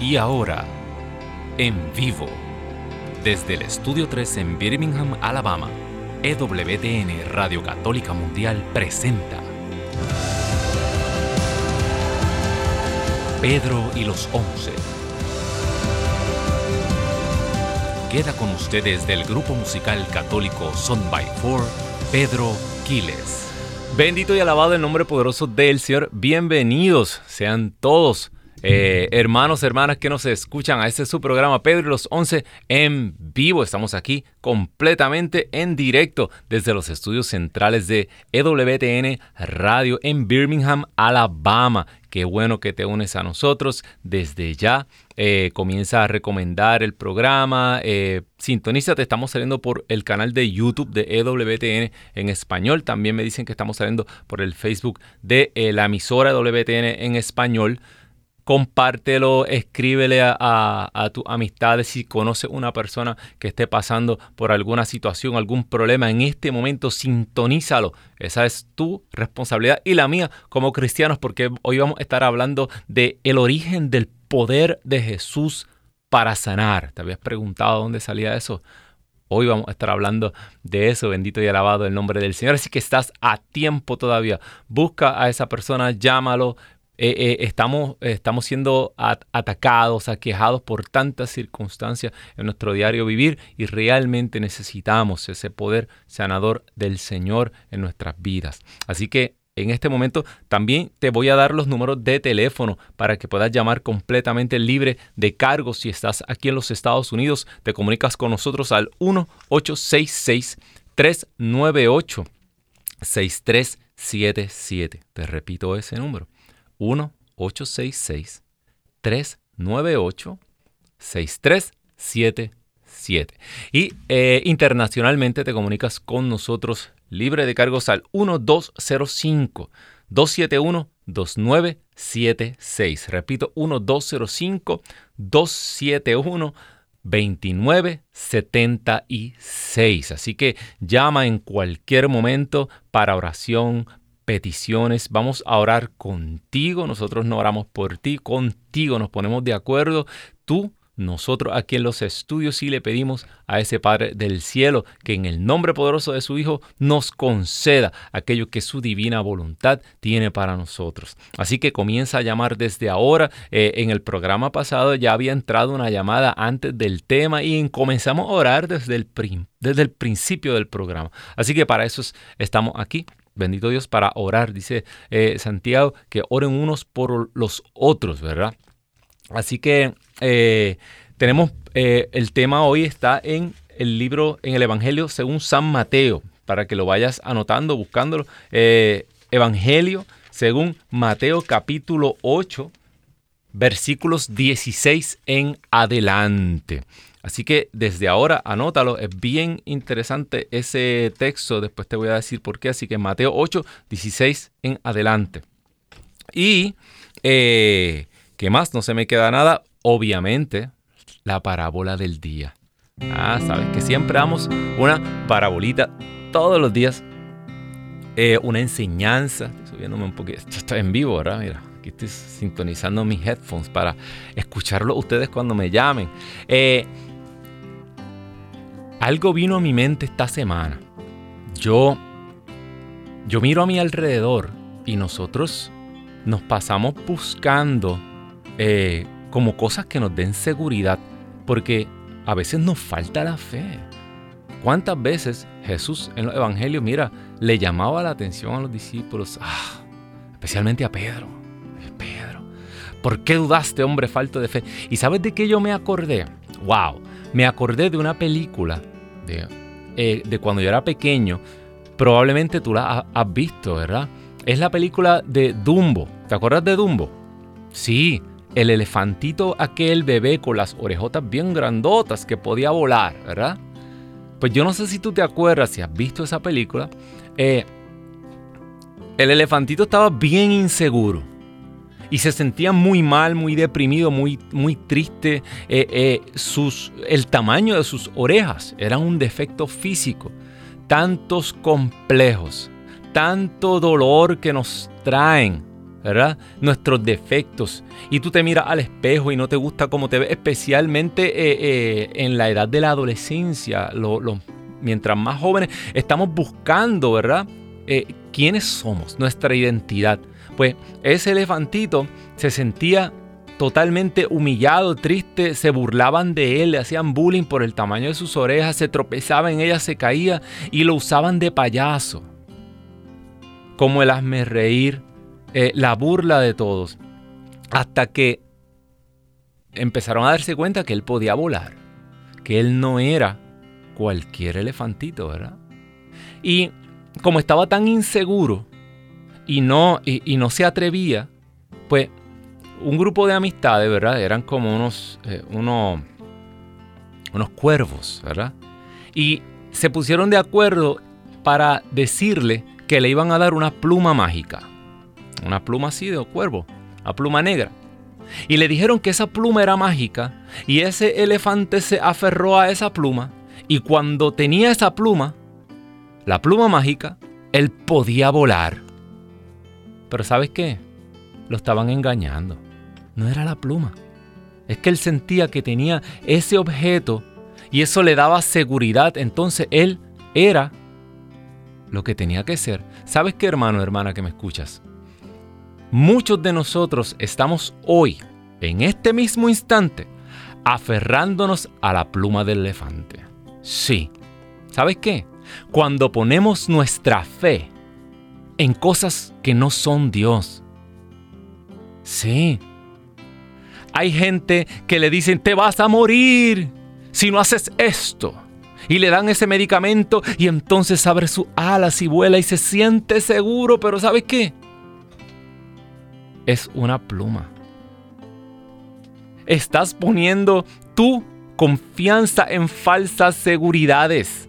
Y ahora, en vivo, desde el Estudio 3 en Birmingham, Alabama, EWTN Radio Católica Mundial presenta Pedro y los Once. Queda con ustedes del grupo musical católico Son by Four, Pedro Quiles. Bendito y alabado el nombre poderoso del Señor. Bienvenidos sean todos eh, hermanos, hermanas que nos escuchan a este su programa Pedro y los Once en vivo. Estamos aquí completamente en directo desde los estudios centrales de EWTN Radio en Birmingham, Alabama. Qué bueno que te unes a nosotros desde ya. Eh, comienza a recomendar el programa. Eh, sintonízate, estamos saliendo por el canal de YouTube de EWTN en español. También me dicen que estamos saliendo por el Facebook de eh, la emisora EWTN en español compártelo, escríbele a, tus amistades si conoces una persona que esté pasando por alguna situación, algún problema en este momento, sintonízalo. Esa es tu responsabilidad y la mía como cristianos, porque hoy vamos a estar hablando de el origen del poder de Jesús para sanar. ¿Te habías preguntado dónde salía eso? Hoy vamos a estar hablando de eso, bendito y alabado el nombre del Señor. Así que estás a tiempo todavía. Busca a esa persona, llámalo, eh, eh, estamos, estamos siendo atacados, aquejados por tantas circunstancias en nuestro diario vivir y realmente necesitamos ese poder sanador del Señor en nuestras vidas. Así que en este momento también te voy a dar los números de teléfono para que puedas llamar completamente libre de cargos. Si estás aquí en los Estados Unidos, te comunicas con nosotros al 1-866-398-6377. Te repito ese número. 1-866-398-6377. Y eh, internacionalmente te comunicas con nosotros libre de cargos al 1205 271 2976. Repito, 1205 271 2976. Así que llama en cualquier momento para oración, peticiones, vamos a orar contigo, nosotros no oramos por ti, contigo nos ponemos de acuerdo, tú, nosotros aquí en los estudios y le pedimos a ese Padre del cielo que en el nombre poderoso de su Hijo nos conceda aquello que su divina voluntad tiene para nosotros. Así que comienza a llamar desde ahora. Eh, en el programa pasado ya había entrado una llamada antes del tema y comenzamos a orar desde el, desde el principio del programa. Así que para eso estamos aquí bendito Dios, para orar. Dice eh, Santiago que oren unos por los otros, ¿verdad? Así que eh, tenemos, eh, el tema hoy está en el libro, en el Evangelio según San Mateo, para que lo vayas anotando, buscándolo. Evangelio según Mateo capítulo 8, versículos 16 en adelante. Así que desde ahora anótalo, es bien interesante ese texto, después te voy a decir por qué, así que Mateo 8, 16 en adelante. Y, eh, ¿qué más? No se me queda nada, obviamente, la parábola del día. Ah, sabes que siempre damos una parabolita todos los días, eh, una enseñanza, subiéndome un poquito, estoy en vivo, ¿verdad? Mira, aquí estoy sintonizando mis headphones para escucharlo ustedes cuando me llamen. Eh, algo vino a mi mente esta semana. Yo, yo miro a mi alrededor y nosotros nos pasamos buscando eh, como cosas que nos den seguridad, porque a veces nos falta la fe. ¿Cuántas veces Jesús en los evangelios, mira, le llamaba la atención a los discípulos, ah, especialmente a Pedro? Pedro, ¿por qué dudaste, hombre falto de fe? ¿Y sabes de qué yo me acordé? ¡Wow! Me acordé de una película de, eh, de cuando yo era pequeño. Probablemente tú la has visto, ¿verdad? Es la película de Dumbo. ¿Te acuerdas de Dumbo? Sí, el elefantito aquel bebé con las orejotas bien grandotas que podía volar, ¿verdad? Pues yo no sé si tú te acuerdas, si has visto esa película. Eh, el elefantito estaba bien inseguro y se sentía muy mal, muy deprimido, muy, muy triste. Eh, eh, sus, el tamaño de sus orejas era un defecto físico. Tantos complejos, tanto dolor que nos traen ¿verdad? Nuestros defectos. Y tú te miras al espejo y no te gusta cómo te ves, especialmente eh, eh, en la edad de la adolescencia. mientras más jóvenes estamos buscando, ¿verdad? Eh, ¿Quiénes somos? Nuestra identidad. Pues ese elefantito se sentía totalmente humillado, triste, se burlaban de él, le hacían bullying por el tamaño de sus orejas, se tropezaba en ellas, se caía y lo usaban de payaso. Como el hazme reír, eh, la burla de todos. Hasta que empezaron a darse cuenta que él podía volar, que él no era cualquier elefantito, ¿verdad? Y como estaba tan inseguro y no, y, no se atrevía, pues un grupo de amistades, ¿verdad? Eran como unos, eh, unos, unos cuervos, ¿verdad? Y se pusieron de acuerdo para decirle que le iban a dar una pluma mágica una pluma así de cuervo, una pluma negra. Y le dijeron que esa pluma era mágica y ese elefante se aferró a esa pluma y cuando tenía esa pluma, la pluma mágica, él podía volar. Pero ¿sabes qué? Lo estaban engañando. No era la pluma. Es que él sentía que tenía ese objeto y eso le daba seguridad. Entonces él era lo que tenía que ser. ¿Sabes qué, hermano, hermana, que me escuchas? Muchos de nosotros estamos hoy, en este mismo instante, aferrándonos a la pluma del elefante. Sí. ¿Sabes qué? Cuando ponemos nuestra fe en cosas que no son Dios. Sí. Hay gente que le dicen, te vas a morir si no haces esto. Y le dan ese medicamento y entonces abre sus alas y vuela y se siente seguro, pero ¿sabes qué? es una pluma. Estás poniendo tu confianza en falsas seguridades.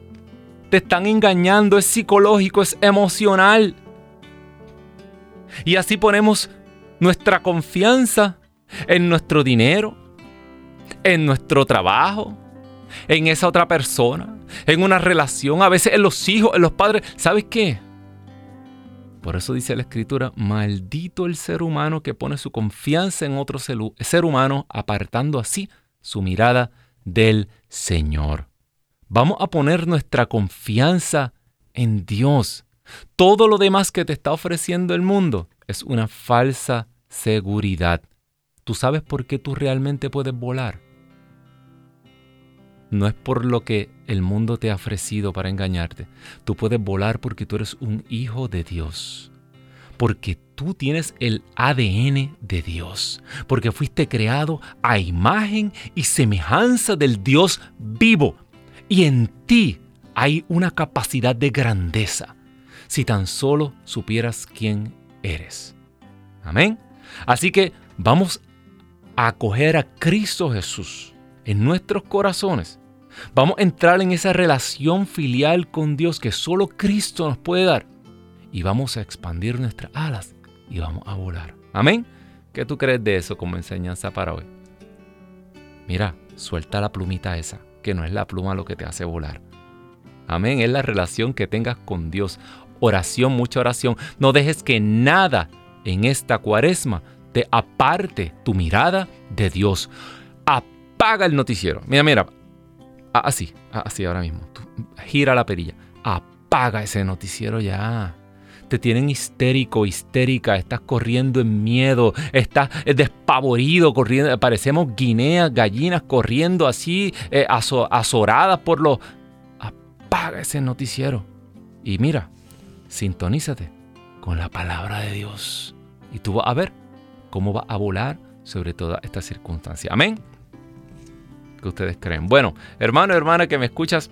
Te están engañando, es psicológico, es emocional. Y así ponemos nuestra confianza en nuestro dinero, en nuestro trabajo, en esa otra persona, en una relación, a veces en los hijos, en los padres. ¿Sabes qué? Por eso dice la escritura, maldito el ser humano que pone su confianza en otro ser humano, apartando así su mirada del Señor. Vamos a poner nuestra confianza en Dios. Todo lo demás que te está ofreciendo el mundo es una falsa seguridad. ¿Tú sabes por qué tú realmente puedes volar? no es por lo que el mundo te ha ofrecido para engañarte. Tú puedes volar porque tú eres un hijo de Dios. Porque tú tienes el ADN de Dios. Porque fuiste creado a imagen y semejanza del Dios vivo. Y en ti hay una capacidad de grandeza. Si tan solo supieras quién eres. Amén. Así que vamos a acoger a Cristo Jesús en nuestros corazones, vamos a entrar en esa relación filial con Dios que solo Cristo nos puede dar. Y vamos a expandir nuestras alas y vamos a volar. Amén. ¿Qué tú crees de eso como enseñanza para hoy? Mira, suelta la plumita esa, que no es la pluma lo que te hace volar. Amén, es la relación que tengas con Dios. Oración, mucha oración. No dejes que nada en esta cuaresma te aparte tu mirada de Dios apaga el noticiero. Mira, mira. Así, así ahora mismo. gira la perilla. Apaga ese noticiero ya. Te tienen histérico, histérica, estás corriendo en miedo, estás despavorido, corriendo, parecemos guineas, gallinas corriendo así, eh, azoradas por los... Apaga ese noticiero. Y mira, sintonízate con la palabra de Dios. Y tú vas a ver cómo va a volar sobre toda esta circunstancia. Amén que ustedes creen. Bueno, hermano, hermana que me escuchas,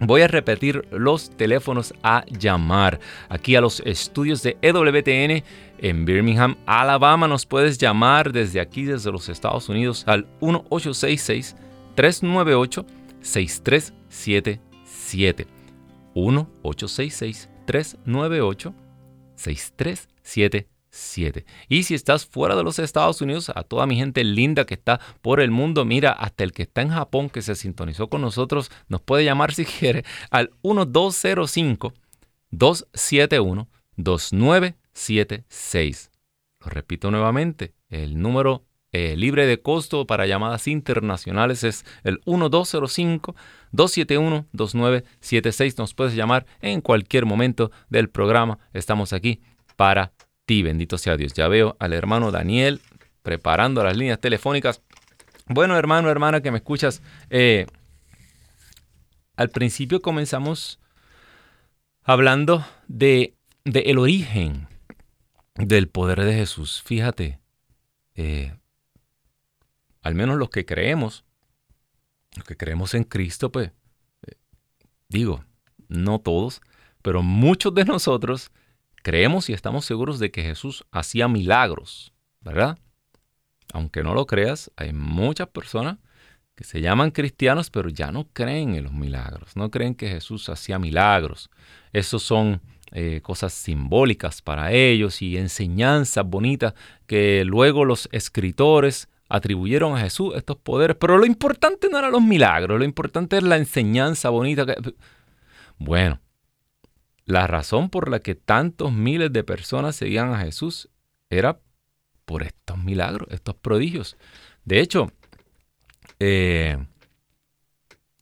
Voy a repetir los teléfonos a llamar aquí a los estudios de EWTN en Birmingham, Alabama. Nos puedes llamar desde aquí, desde los Estados Unidos, al 1866-398-6377. 1866-398-6377. Y si estás fuera de los Estados Unidos, a toda mi gente linda que está por el mundo, mira, hasta el que está en Japón, que se sintonizó con nosotros, nos puede llamar si quiere al 1205 271 2976. Lo repito nuevamente, el número eh, libre de costo para llamadas internacionales es el 1205-271-2976. Nos puedes llamar en cualquier momento del programa. Estamos aquí para ti. Bendito sea Dios. Ya veo al hermano Daniel preparando las líneas telefónicas. Bueno, hermano, hermana, que me escuchas. Eh, al principio comenzamos hablando de, el origen del poder de Jesús. Fíjate, eh, al menos los que creemos, los que creemos en Cristo, pues, eh, digo, no todos, pero muchos de nosotros creemos y estamos seguros de que Jesús hacía milagros, ¿verdad? Aunque no lo creas, hay muchas personas que se llaman cristianos, pero ya no creen en los milagros, no creen que Jesús hacía milagros. Esos son eh, cosas simbólicas para ellos y enseñanzas bonitas que luego los escritores atribuyeron a Jesús estos poderes. Pero lo importante no eran los milagros, lo importante es la enseñanza bonita. Bueno, la razón por la que tantos miles de personas seguían a Jesús era por estos milagros, estos prodigios. De hecho, eh,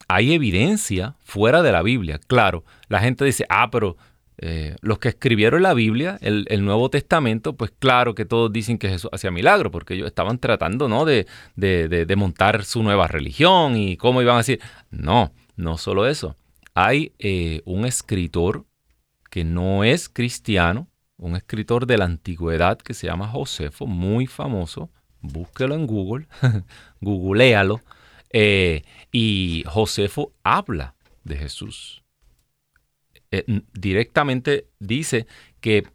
hay evidencia fuera de la Biblia. Claro, la gente dice, ah, pero eh, los que escribieron la Biblia, el, Nuevo Testamento, pues claro que todos dicen que Jesús hacía milagros, porque ellos estaban tratando ¿no? de, de, montar su nueva religión y cómo iban a decir. No, no solo eso. Hay eh, un escritor que no es cristiano, un escritor de la antigüedad que se llama Josefo, muy famoso, búsquelo en Google, googlealo, eh, y Josefo habla de Jesús. Eh, directamente dice que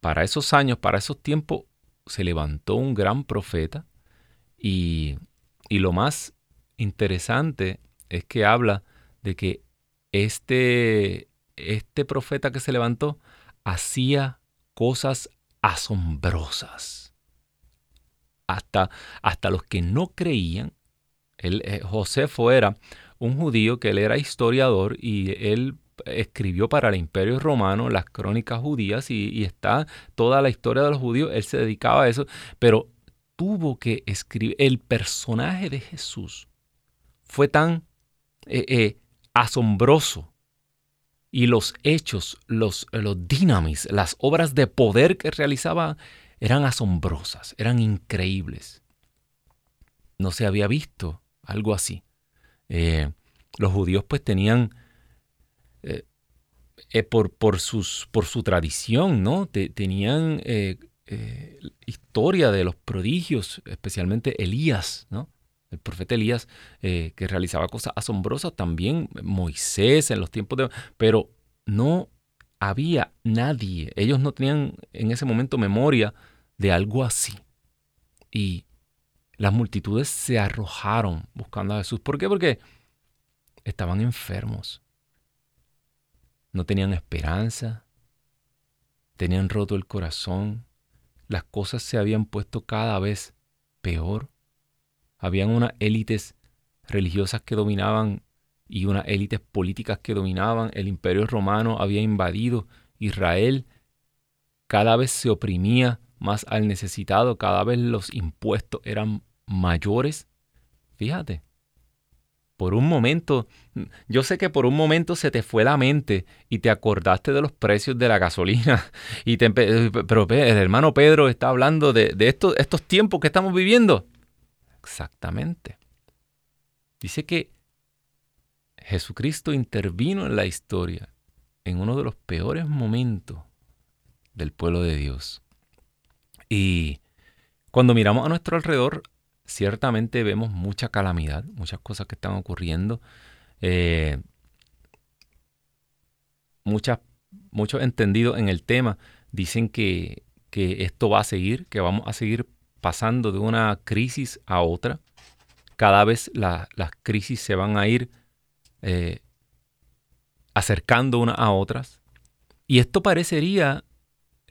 para esos años, para esos tiempos, se levantó un gran profeta y, y lo más interesante es que habla de que este, este profeta que se levantó hacía cosas asombrosas hasta, hasta los que no creían. Él, eh, Josefo era un judío que él era historiador y él escribió para el imperio romano las crónicas judías y, está toda la historia de los judíos, él se dedicaba a eso, pero tuvo que escribir, el personaje de Jesús fue tan eh, eh, asombroso y los hechos, los, los dinamis, las obras de poder que realizaba eran asombrosas, eran increíbles. No se había visto algo así. Eh, los judíos pues tenían, eh, eh, por, por, sus, por, su tradición, ¿no? tenían historia de los prodigios, especialmente Elías, ¿no? El profeta Elías que realizaba cosas asombrosas, también Moisés en los tiempos de... Pero no había nadie, ellos no tenían en ese momento memoria de algo así. Y las multitudes se arrojaron buscando a Jesús. ¿Por qué? Porque estaban enfermos. No tenían esperanza. Tenían roto el corazón. Las cosas se habían puesto cada vez peor. Habían unas élites religiosas que dominaban y unas élites políticas que dominaban. El imperio romano había invadido Israel. Cada vez se oprimía más al necesitado, cada vez los impuestos eran mayores. Fíjate, por un momento, yo sé que por un momento se te fue la mente y te acordaste de los precios de la gasolina. Y te, pero el hermano Pedro está hablando de, estos, estos tiempos que estamos viviendo. Exactamente. Dice que Jesucristo intervino en la historia en uno de los peores momentos del pueblo de Dios. Y cuando miramos a nuestro alrededor, ciertamente vemos mucha calamidad, muchas cosas que están ocurriendo. Eh, muchos entendidos en el tema dicen que, esto va a seguir, que vamos a seguir pasando de una crisis a otra. Cada vez las crisis se van a ir eh, acercando unas a otras. Y esto parecería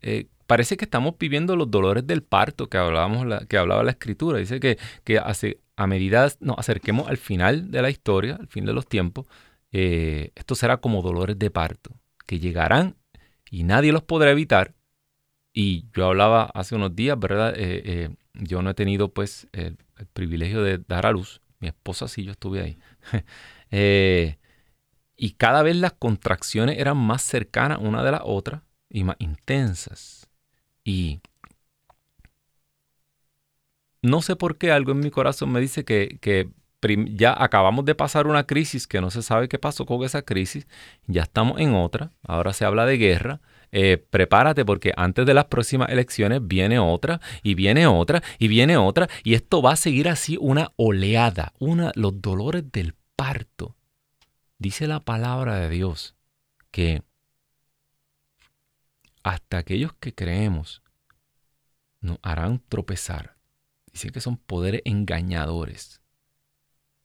eh, parece que estamos viviendo los dolores del parto que, hablábamos que hablaba la escritura. Dice que, que a medida nos acerquemos al final de la historia, al fin de los tiempos, eh, esto será como dolores de parto, que llegarán y nadie los podrá evitar, Y yo hablaba hace unos días, ¿verdad? Eh, eh, yo no he tenido pues el, privilegio de dar a luz. Mi esposa sí, yo estuve ahí. Y cada vez las contracciones eran más cercanas una de la otra y más intensas. Y no sé por qué algo en mi corazón me dice que, ya acabamos de pasar una crisis que no se sabe qué pasó con esa crisis, ya estamos en otra, ahora se habla de guerra. Eh, prepárate porque antes de las próximas elecciones viene otra y viene otra y viene otra y esto va a seguir así una oleada, una, los dolores del parto. Dice la palabra de Dios que hasta aquellos que creemos nos harán tropezar. Dice que son poderes engañadores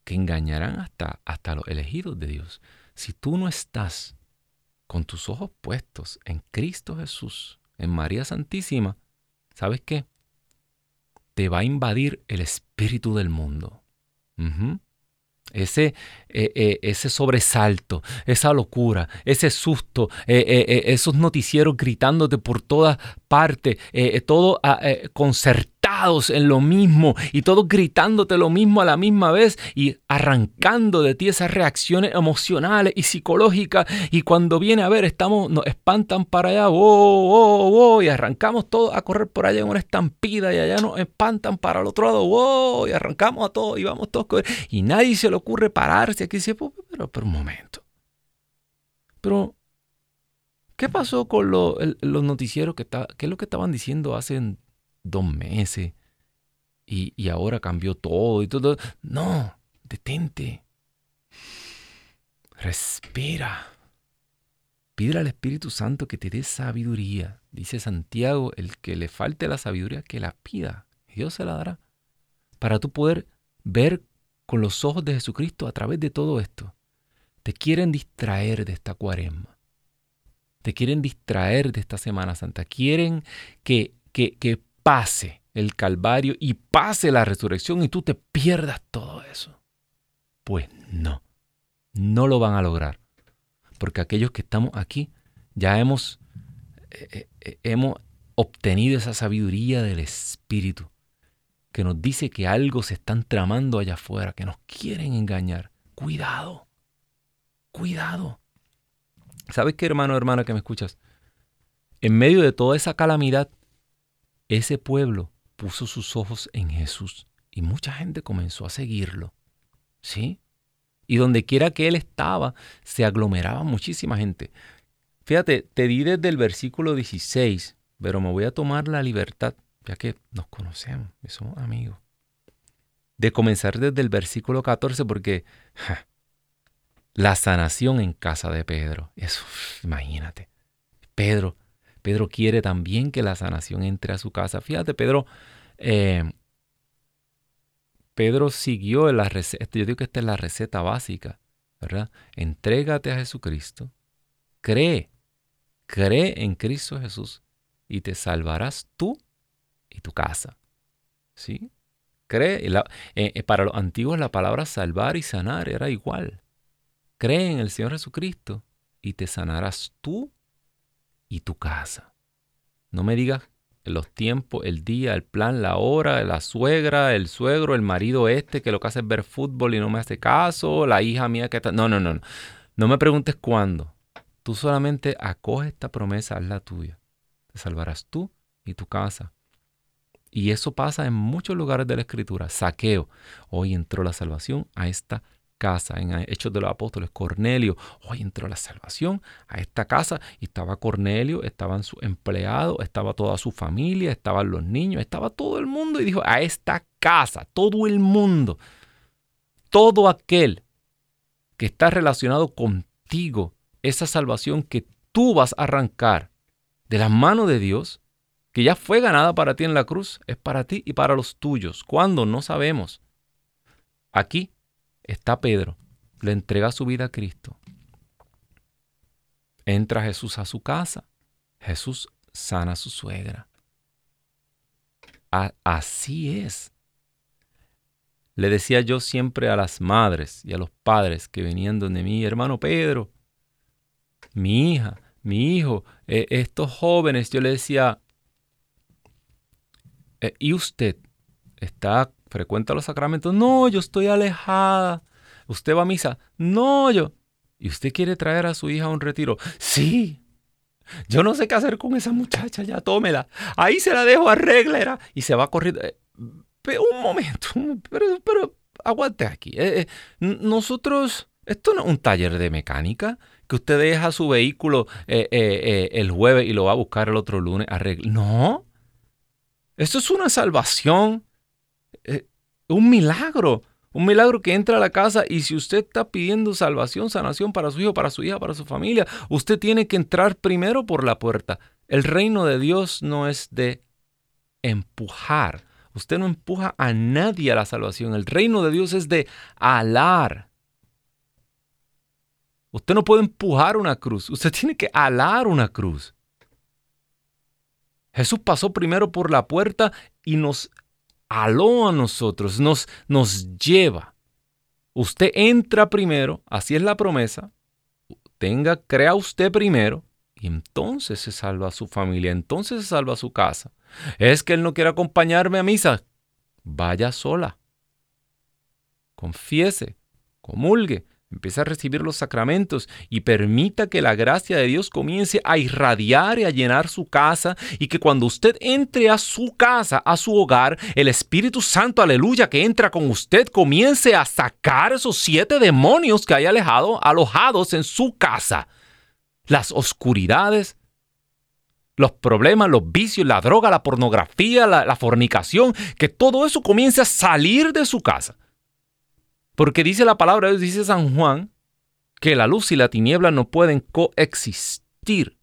que engañarán hasta, hasta los elegidos de Dios. Si tú no estás con tus ojos puestos en Cristo Jesús, en María Santísima, ¿sabes qué? Te va a invadir el espíritu del mundo. Ese, eh, eh, ese sobresalto, esa locura, ese susto, eh, esos noticieros gritándote por todas partes, todo ah, en lo mismo y todos gritándote lo mismo a la misma vez y arrancando de ti esas reacciones emocionales y psicológicas y cuando viene a ver estamos, nos espantan para allá, wow, wow, y arrancamos todos a correr por allá en una estampida y allá nos espantan para el otro lado, wow, y arrancamos a todos y vamos todos y nadie se lo ocurre pararse aquí decir, pero, pero un momento. Pero, ¿qué pasó con los noticieros? Que ¿Qué es lo que estaban diciendo hace dos meses? Y, y ahora cambió todo y todo. No, detente. Respira. Pide al Espíritu Santo que te dé sabiduría. Dice Santiago, el que le falte la sabiduría, que la pida. Dios se la dará. Para tú poder ver con los ojos de Jesucristo a través de todo esto. Te quieren distraer de esta cuaresma. Te quieren distraer de esta Semana Santa. Quieren que, que, que pase el Calvario y pase la resurrección y tú te pierdas todo eso. Pues no, no lo van a lograr. Porque aquellos que estamos aquí ya hemos, eh, eh, eh, hemos obtenido esa sabiduría del Espíritu que nos dice que algo se están tramando allá afuera, que nos quieren engañar. Cuidado, cuidado. ¿Sabes qué, hermano hermana que me escuchas? En medio de toda esa calamidad, ese pueblo puso sus ojos en Jesús y mucha gente comenzó a seguirlo. ¿Sí? Y donde quiera que él estaba, se aglomeraba muchísima gente. Fíjate, te di desde el versículo 16, pero me voy a tomar la libertad ya que nos conocemos y somos amigos. De comenzar desde el versículo 14, porque la sanación en casa de Pedro, eso, imagínate. Pedro, Pedro quiere también que la sanación entre a su casa. Fíjate, Pedro, eh, Pedro siguió la receta, yo digo que esta es la receta básica, ¿verdad? Entrégate a Jesucristo, cree, cree en Cristo Jesús y te salvarás tú y tu casa. ¿Sí? Cree, eh, eh, para los antiguos la palabra salvar y sanar era igual. Cree en el Señor Jesucristo y te sanarás tú y tu casa. No me digas los tiempos, el día, el plan, la hora, la suegra, el suegro, el marido este que lo que hace es ver fútbol y no me hace caso, la hija mía que está... No, no, no, no. No me preguntes cuándo. Tú solamente acoge esta promesa, haz la tuya. Te salvarás tú y tu casa. Y eso pasa en muchos lugares de la Escritura. Saqueo. Hoy entró la salvación a esta casa. En Hechos de los Apóstoles, Cornelio. Hoy entró la salvación a esta casa. Y estaba Cornelio, estaban sus empleados, estaba toda su familia, estaban los niños, estaba todo el mundo. Y dijo, a esta casa, todo el mundo. Todo aquel que está relacionado contigo, esa salvación que tú vas a arrancar de las manos de Dios, que ya fue ganada para ti en la cruz, es para ti y para los tuyos. ¿Cuándo? No sabemos. Aquí está Pedro, le entrega su vida a Cristo. Entra Jesús a su casa, Jesús sana a su suegra. así es. Le decía yo siempre a las madres y a los padres que venían donde mí, hermano Pedro, mi hija, mi hijo, eh, estos jóvenes, yo le decía, Eh, ¿Y usted está, frecuenta los sacramentos? No, yo estoy alejada. ¿Usted va a misa? No, yo. ¿Y usted quiere traer a su hija a un retiro? Sí. Yo no sé qué hacer con esa muchacha, ya tómela. Ahí se la dejo, arregla. Y se va corriendo. Eh, un momento, pero, pero aguante aquí. Eh, nosotros, esto no es un taller de mecánica que usted deja su vehículo el jueves y lo va a buscar el otro lunes. Arregla. No. Esto es una salvación, eh, un milagro. Un milagro que entra a la casa y si usted está pidiendo salvación, sanación para su hijo, para su hija, para su familia, usted tiene que entrar primero por la puerta. El reino de Dios no es de empujar. Usted no empuja a nadie a la salvación. El reino de Dios es de alar. Usted no puede empujar una cruz. Usted tiene que alar una cruz. Jesús pasó primero por la puerta y nos aló a nosotros, nos, nos lleva. Usted entra primero, así es la promesa. Tenga, crea usted primero y entonces se salva a su familia, entonces se salva a su casa. Es que él no quiere acompañarme a misa. Vaya sola. Confiese, comulgue, Empieza a recibir los sacramentos y permita que la gracia de Dios comience a irradiar y a llenar su casa y que cuando usted entre a su casa, a su hogar, el Espíritu Santo, aleluya, que entra con usted, comience a sacar esos siete demonios que hay alejado, alojados en su casa. Las oscuridades, los problemas, los vicios, la droga, la pornografía, la, la fornicación, que todo eso comience a salir de su casa porque dice la palabra dice San Juan, que la luz y la tiniebla no pueden coexistir.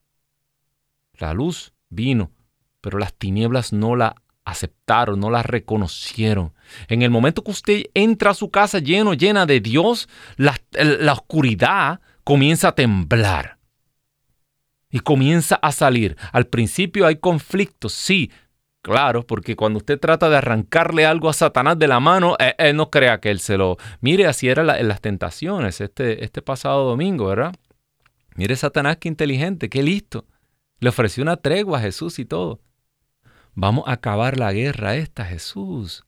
La luz vino, pero las tinieblas no la aceptaron, no la reconocieron. En el momento que usted entra a su casa lleno, llena de Dios, la, la oscuridad comienza a temblar y comienza a salir. Al principio hay conflictos, sí, Claro, porque cuando usted trata de arrancarle algo a Satanás de la mano, él, eh, eh, no crea que él se lo... Mire, así era en las tentaciones este, este pasado domingo, ¿verdad? Mire Satanás qué inteligente, qué listo. Le ofreció una tregua a Jesús y todo. Vamos a acabar la guerra esta, Jesús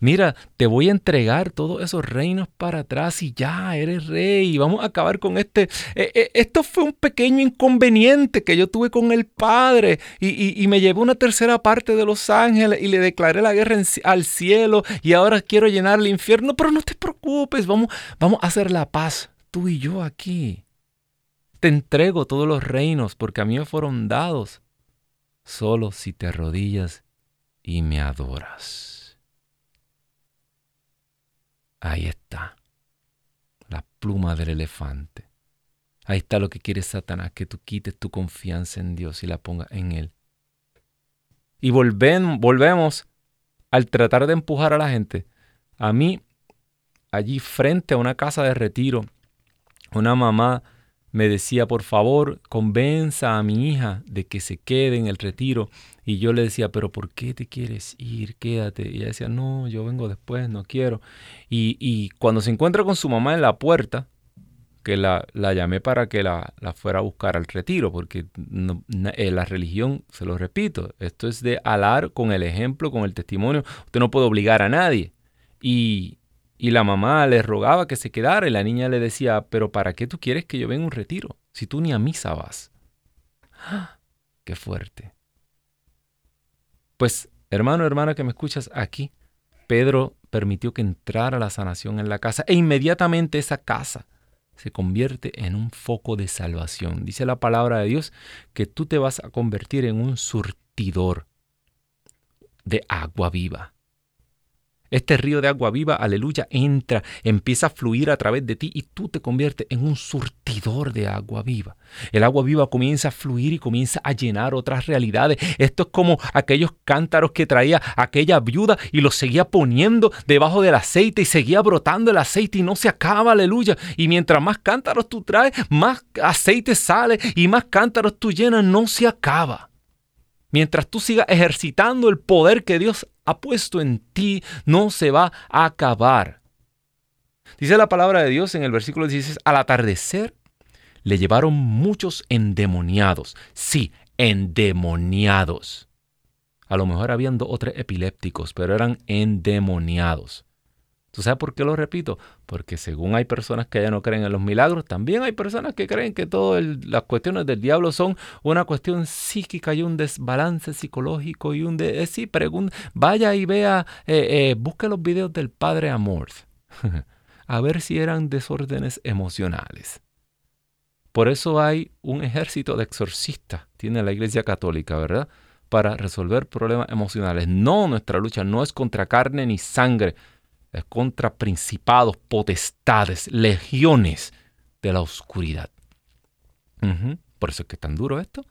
mira, te voy a entregar todos esos reinos para atrás y ya, eres rey, y vamos a acabar con este. Eh, eh, esto fue un pequeño inconveniente que yo tuve con el Padre y, me llevó una tercera parte de los ángeles y le declaré la guerra al cielo y ahora quiero llenar el infierno, pero no te preocupes, vamos, vamos a hacer la paz, tú y yo aquí. Te entrego todos los reinos porque a mí me fueron dados, solo si te arrodillas y me adoras. Ahí está. La pluma del elefante. Ahí está lo que quiere Satanás, que tú quites tu confianza en Dios y la pongas en Él. Y volvemos al tratar de empujar a la gente. A mí, allí frente a una casa de retiro, una mamá me decía, por favor, convenza a mi hija de que se quede en el retiro. Y yo le decía, pero ¿por qué te quieres ir? Quédate. Y ella decía, no, yo vengo después, no quiero. Y, cuando se encuentra con su mamá en la puerta, que la, llamé para que la, fuera a buscar al retiro, porque eh, la religión, se lo repito, esto es de alar con el ejemplo, con el testimonio. Usted no puede obligar a nadie. Y, y la mamá le rogaba que se quedara y la niña le decía, pero ¿para qué tú quieres que yo venga a un retiro si tú ni a misa vas? ¡Ah! ¡Qué fuerte! Pues, hermano, hermana que me escuchas aquí, Pedro permitió que entrara la sanación en la casa e inmediatamente esa casa se convierte en un foco de salvación. Dice la palabra de Dios que tú te vas a convertir en un surtidor de agua viva. Este río de agua viva, aleluya, entra, empieza a fluir a través de ti y tú te conviertes en un surtidor de agua viva. El agua viva comienza a fluir y comienza a llenar otras realidades. Esto es como aquellos cántaros que traía aquella viuda y los seguía poniendo debajo del aceite y seguía brotando el aceite y no se acaba, aleluya. Y mientras más cántaros tú traes, más aceite sale y más cántaros tú llenas, no se acaba. Mientras tú sigas ejercitando el poder que Dios ha puesto en ti, no se va a acabar. Dice la palabra de Dios en el versículo 16, al atardecer le llevaron muchos endemoniados. Sí, endemoniados. A lo mejor habían dos o tres epilépticos, pero eran endemoniados. ¿Tú sabes por qué lo repito? Porque según hay personas que ya no creen en los milagros, también hay personas que creen que todas las cuestiones del diablo son una cuestión psíquica y un desbalance psicológico y un de... Eh, vaya y vea, eh, eh, busque los videos del padre Amor, a ver si eran desórdenes emocionales. Por eso hay un ejército de exorcistas, tiene la Iglesia Católica, ¿verdad? Para resolver problemas emocionales. No, nuestra lucha no es contra carne ni sangre, contra principados, potestades, legiones de la oscuridad. Por eso es que es tan duro esto.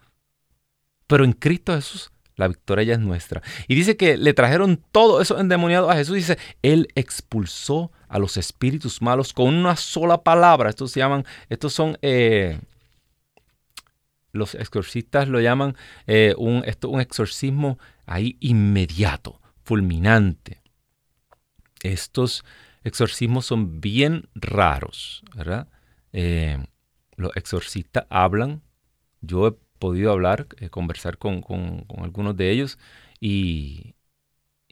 Pero en Cristo Jesús la victoria ya es nuestra. Y dice que le trajeron todo eso endemoniado a Jesús. Dice, Él expulsó a los espíritus malos con una sola palabra. Estos se llaman, estos son, eh, los exorcistas lo llaman eh, un, esto, un exorcismo ahí inmediato, fulminante. Estos exorcismos son bien raros, ¿verdad? Eh, los exorcistas hablan. Yo he podido hablar, conversar con, algunos de ellos y,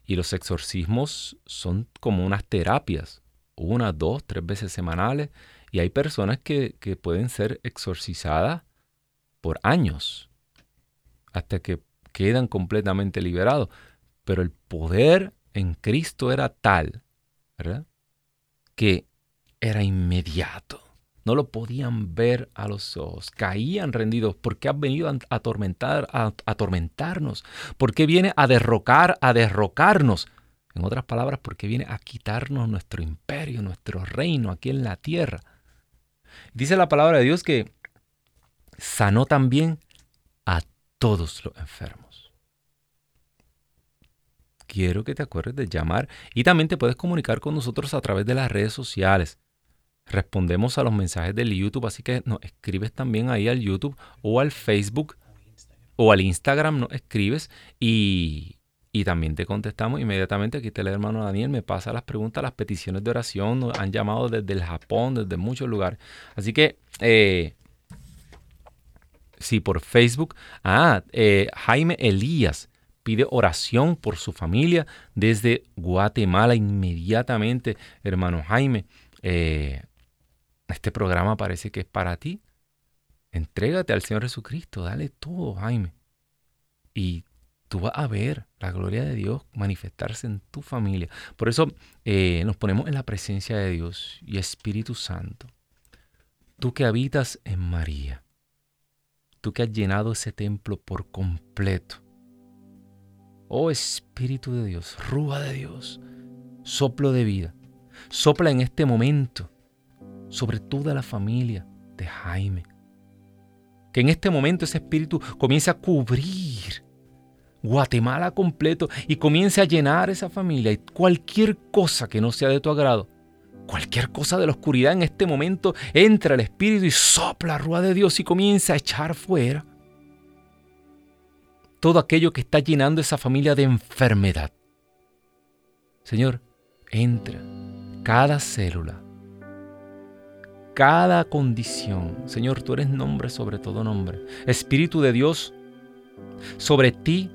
y los exorcismos son como unas terapias una, dos, tres veces semanales. Y hay personas que, pueden ser exorcizadas por años, hasta que quedan completamente liberados. Pero el poder en Cristo era tal, ¿verdad? Que era inmediato. No lo podían ver a los ojos. Caían rendidos. porque has venido a atormentar, a atormentarnos? ¿Por qué viene a derrocar, a derrocarnos? En otras palabras, porque viene a quitarnos nuestro imperio, nuestro reino aquí en la tierra. Dice la palabra de Dios que sanó también a todos los enfermos. Quiero que te acuerdes de llamar y también te puedes comunicar con nosotros a través de las redes sociales. Respondemos a los mensajes del YouTube, así que nos escribes también ahí al YouTube o al Facebook o al Instagram, nos escribes y, y también te contestamos inmediatamente. Aquí está el hermano Daniel, me pasa las preguntas, las peticiones de oración. Han llamado desde el Japón, desde muchos lugares. Así que, eh, sí, por Facebook. Ah, eh, Jaime Elías pide oración por su familia desde Guatemala inmediatamente. Hermano Jaime, eh, este programa parece que es para ti. Entrégate al Señor Jesucristo, dale todo, Jaime. Y tú vas a ver la gloria de Dios manifestarse en tu familia. Por eso eh, nos ponemos en la presencia de Dios y Espíritu Santo. Tú que habitas en María, tú que has llenado ese templo por completo. Oh Espíritu de Dios, rúa de Dios, soplo de vida, sopla en este momento sobre toda la familia de Jaime. Que en este momento ese Espíritu comience a cubrir Guatemala completo y comience a llenar esa familia y cualquier cosa que no sea de tu agrado, cualquier cosa de la oscuridad en este momento, entra el Espíritu y sopla la rúa de Dios y comienza a echar fuera todo aquello que está llenando esa familia de enfermedad. Señor, entra cada célula, cada condición. Señor, tú eres nombre sobre todo nombre. Espíritu de Dios, sobre ti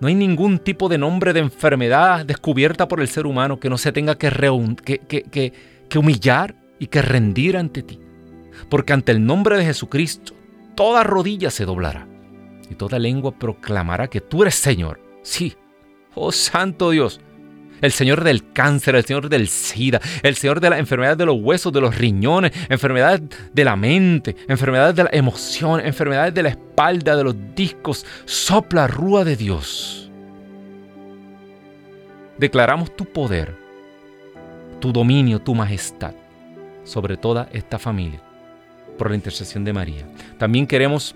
no hay ningún tipo de nombre de enfermedad descubierta por el ser humano que no se tenga que, que, humillar y que rendir ante ti. Porque ante el nombre de Jesucristo, toda rodilla se doblará y toda lengua proclamará que tú eres Señor. Sí, oh Santo Dios, el Señor del cáncer, el Señor del SIDA, el Señor de las enfermedades de los huesos, de los riñones, enfermedades de la mente, enfermedades de la emoción, enfermedades de la espalda, de los discos. Sopla rúa de Dios. Declaramos tu poder, tu dominio, tu majestad sobre toda esta familia por la intercesión de María. También queremos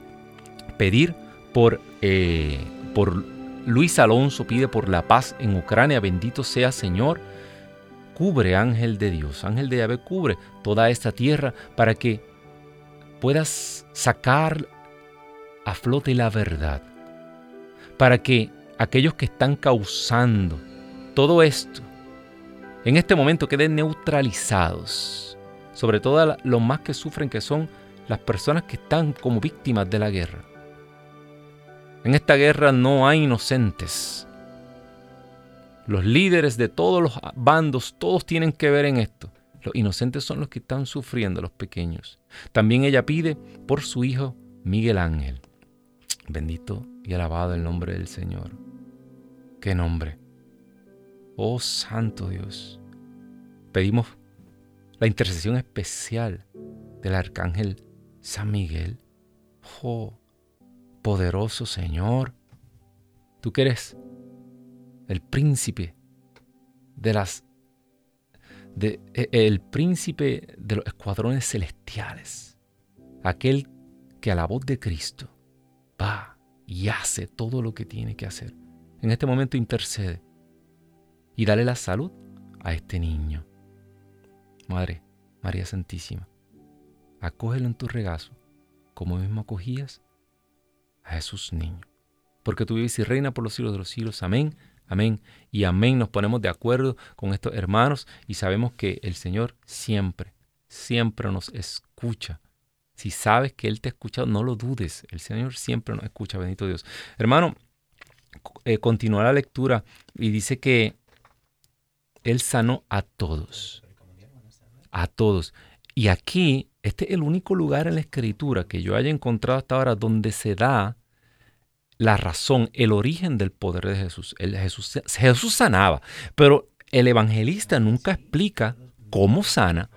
pedir por, eh, por Luis Alonso pide por la paz en Ucrania. Bendito sea Señor. Cubre, ángel de Dios, ángel de Yahvé, cubre toda esta tierra para que puedas sacar a flote la verdad. Para que aquellos que están causando todo esto en este momento queden neutralizados. Sobre todo los más que sufren que son las personas que están como víctimas de la guerra. En esta guerra no hay inocentes. Los líderes de todos los bandos, todos tienen que ver en esto. Los inocentes son los que están sufriendo, los pequeños. También ella pide por su hijo Miguel Ángel. Bendito y alabado el nombre del Señor. ¿Qué nombre? Oh Santo Dios. Pedimos la intercesión especial del Arcángel San Miguel. Oh, poderoso Señor. Tú que eres el príncipe de las de, e, el príncipe de los escuadrones celestiales, aquel que a la voz de Cristo va y hace todo lo que tiene que hacer. En este momento intercede y dale la salud a este niño. Madre, María Santísima, acógelo en tu regazo, como mismo acogías a Jesús niño. Porque tú vives y reina por los siglos de los siglos. Amén, amén y amén. Nos ponemos de acuerdo con estos hermanos y sabemos que el Señor siempre, siempre nos escucha. Si sabes que Él te ha escuchado, no lo dudes. El Señor siempre nos escucha, bendito Dios. Hermano, eh, continúa la lectura y dice que Él sanó a todos a todos. Y aquí, este es el único lugar en la escritura que yo haya encontrado hasta ahora donde se da la razón, el origen del poder de Jesús. El Jesús, Jesús sanaba, pero el evangelista nunca explica cómo sana.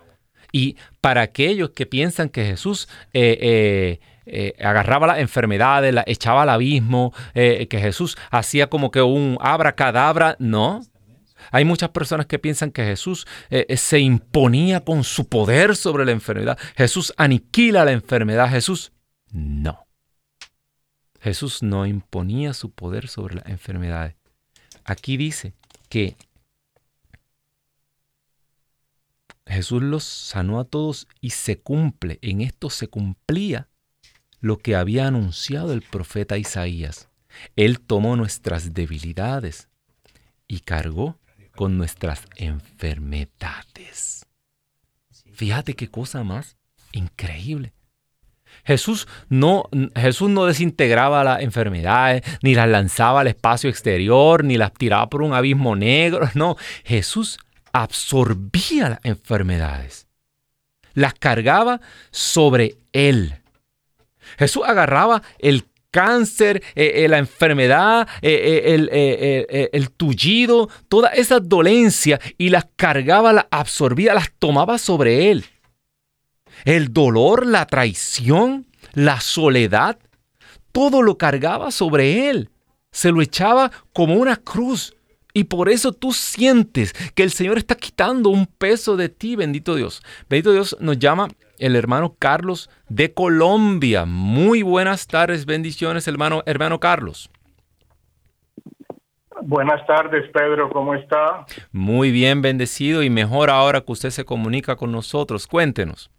Y para aquellos que piensan que Jesús eh, eh, eh, agarraba las enfermedades, echaba al abismo, que Jesús hacía como que un abracadabra, no. Hay muchas personas que piensan que Jesús se imponía con su poder sobre la enfermedad. Jesús aniquila la enfermedad. Jesús no. Jesús no imponía su poder sobre las enfermedades. Aquí dice que Jesús los sanó a todos y se cumple, en esto se cumplía lo que había anunciado el profeta Isaías. Él tomó nuestras debilidades y cargó con nuestras enfermedades. Fíjate qué cosa más increíble. Jesús no, Jesús no desintegraba las enfermedades, ni las lanzaba al espacio exterior, ni las tiraba por un abismo negro. No, Jesús absorbía las enfermedades. Las cargaba sobre él. Jesús agarraba el cáncer, eh, eh, la enfermedad, eh, el, tullido, todas esas dolencias y las cargaba, las absorbía, las tomaba sobre él. El dolor, la traición, la soledad, todo lo cargaba sobre él. Se lo echaba como una cruz. Y por eso tú sientes que el Señor está quitando un peso de ti, bendito Dios. Bendito Dios nos llama el hermano Carlos de Colombia. Muy buenas tardes, bendiciones, hermano, hermano Carlos. Buenas tardes, Pedro, ¿cómo está? Muy bien, bendecido y mejor ahora que usted se comunica con nosotros. Cuéntenos.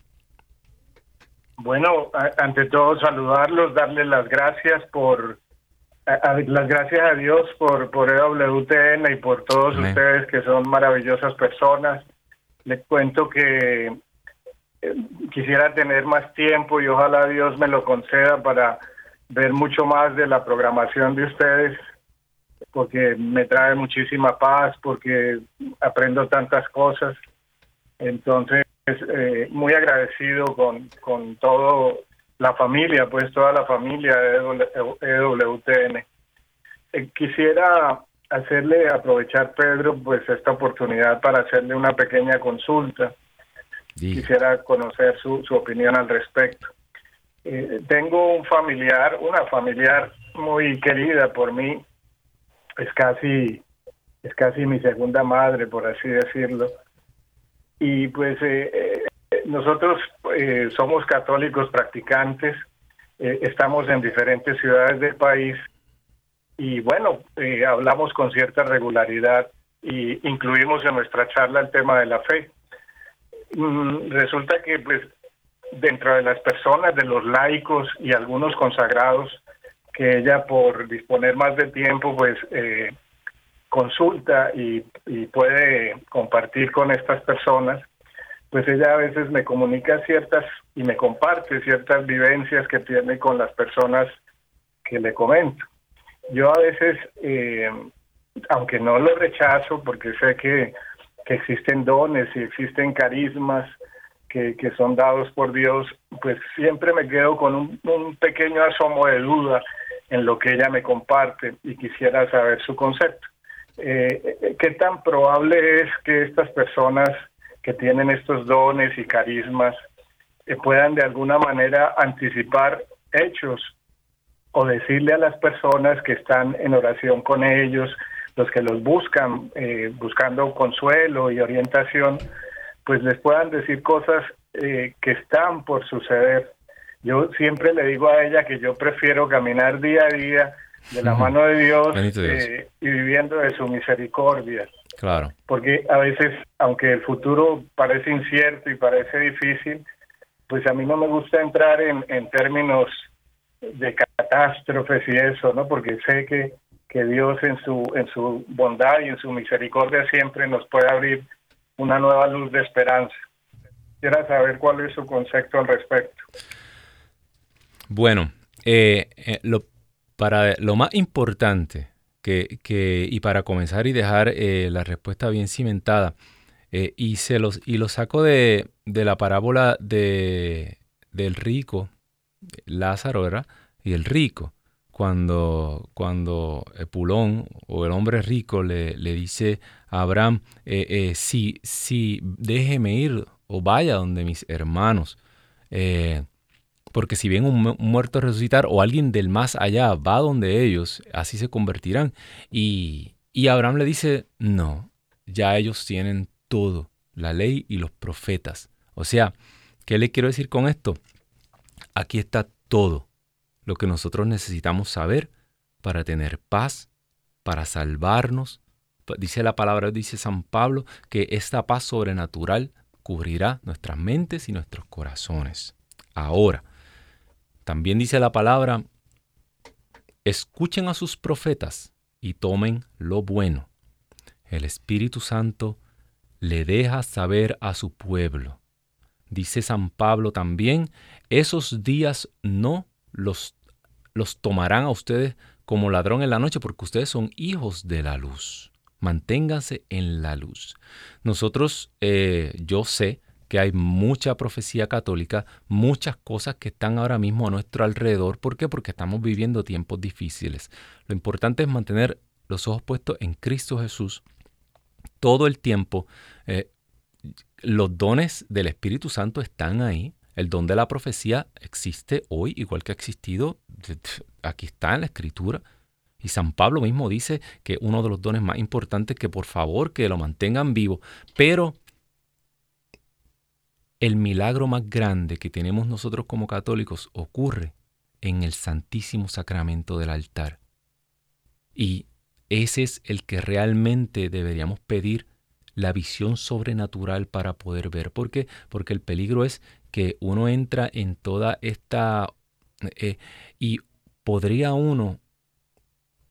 Bueno, ante todo saludarlos, darles las gracias por las gracias a Dios por por EWTN y por todos ustedes que son maravillosas personas. Les cuento que quisiera tener más tiempo y ojalá Dios me lo conceda para ver mucho más de la programación de ustedes, porque me trae muchísima paz, porque aprendo tantas cosas. Entonces, eh, muy agradecido con, con todo la familia, pues toda la familia de EWTN. Eh, quisiera hacerle aprovechar, Pedro, pues esta oportunidad para hacerle una pequeña consulta. Quisiera conocer su, su opinión al respecto. Eh, tengo un familiar, una familiar muy querida por mí, es casi, es casi mi segunda madre, por así decirlo. Y pues eh, eh, nosotros somos católicos practicantes, estamos en diferentes ciudades del país y bueno, hablamos con cierta regularidad y incluimos en nuestra charla el tema de la fe. Mm, resulta que pues dentro de las personas, de los laicos y algunos consagrados, que ella por disponer más de tiempo pues eh, consulta y, puede compartir con estas personas, pues ella a veces me comunica ciertas y me comparte ciertas vivencias que tiene con las personas que le comento. yo a veces, eh, aunque no lo rechazo, porque sé que, existen dones y existen carismas que, son dados por Dios, pues siempre me quedo con un pequeño asomo de duda en lo que ella me comparte y quisiera saber su concepto. Eh, ¿Qué tan probable es que estas personas que tienen estos dones y carismas eh, puedan de alguna manera anticipar hechos o decirle a las personas que están en oración con ellos, los que los buscan, eh, buscando consuelo y orientación, pues les puedan decir cosas eh, que están por suceder. Yo siempre le digo a ella que yo prefiero caminar día a día de la mano de Dios, eh, y viviendo de su misericordia. Claro. Porque a veces, aunque el futuro parece incierto y parece difícil, pues a mí no me gusta entrar en, en términos de catástrofes y eso, ¿no? Porque sé que, que Dios en su, en su bondad y en su misericordia siempre nos puede abrir una nueva luz de esperanza. Quisiera saber cuál es su concepto al respecto. Bueno, eh, eh, lo, para lo más importante que, que, y para comenzar y dejar eh, la respuesta bien cimentada, y, se los, y lo saco de, de la parábola de, del rico Lázaro, ¿verdad? Y el rico, cuando, cuando Pulón o el hombre rico le, le dice a Abraham, eh, eh, sí, sí, déjeme ir o vaya donde mis hermanos. Eh, porque si bien un, muerto resucitar o alguien del más allá va donde ellos, así se convertirán. Y, y Abraham le dice, no, ya ellos tienen todo, la ley y los profetas. O sea, ¿qué le quiero decir con esto? Aquí está todo lo que nosotros necesitamos saber para tener paz, para salvarnos. Dice la palabra, dice San Pablo, que esta paz sobrenatural cubrirá nuestras mentes y nuestros corazones. Ahora, también dice la palabra, escuchen a sus profetas y tomen lo bueno. El Espíritu Santo le deja saber a su pueblo. Dice San Pablo también, esos días no los, los tomarán a ustedes como ladrón en la noche, porque ustedes son hijos de la luz. Manténganse en la luz. Nosotros, eh, yo sé que hay mucha profecía católica, muchas cosas que están ahora mismo a nuestro alrededor. ¿Por qué? Porque estamos viviendo tiempos difíciles. Lo importante es mantener los ojos puestos en Cristo Jesús todo el tiempo. Eh, los dones del Espíritu Santo están ahí. El don de la profecía existe hoy, igual que ha existido, aquí está en la escritura. Y San Pablo mismo dice que uno de los dones más importantes que por favor que lo mantengan vivo. Pero el milagro más grande que tenemos nosotros como católicos ocurre en el Santísimo Sacramento del altar. Y ese es el que realmente deberíamos pedir la visión sobrenatural para poder ver. ¿Por qué? Porque el peligro es que uno entra en toda esta... Eh, y podría uno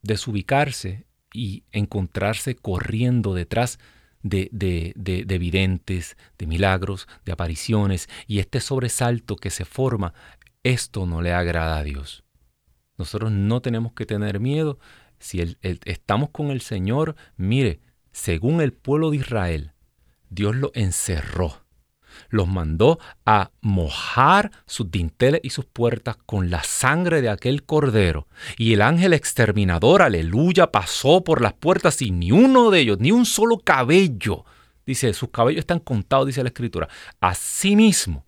desubicarse y encontrarse corriendo detrás de, de, de, de, evidentes, de milagros, de apariciones, y este sobresalto que se forma, esto no le agrada a Dios. Nosotros no tenemos que tener miedo. Si estamos con el Señor, mire, según el pueblo de Israel, Dios lo encerró los mandó a mojar sus dinteles y sus puertas con la sangre de aquel cordero. Y el ángel exterminador, aleluya, pasó por las puertas y ni uno de ellos, ni un solo cabello, dice, sus cabellos están contados, dice la escritura. Asimismo,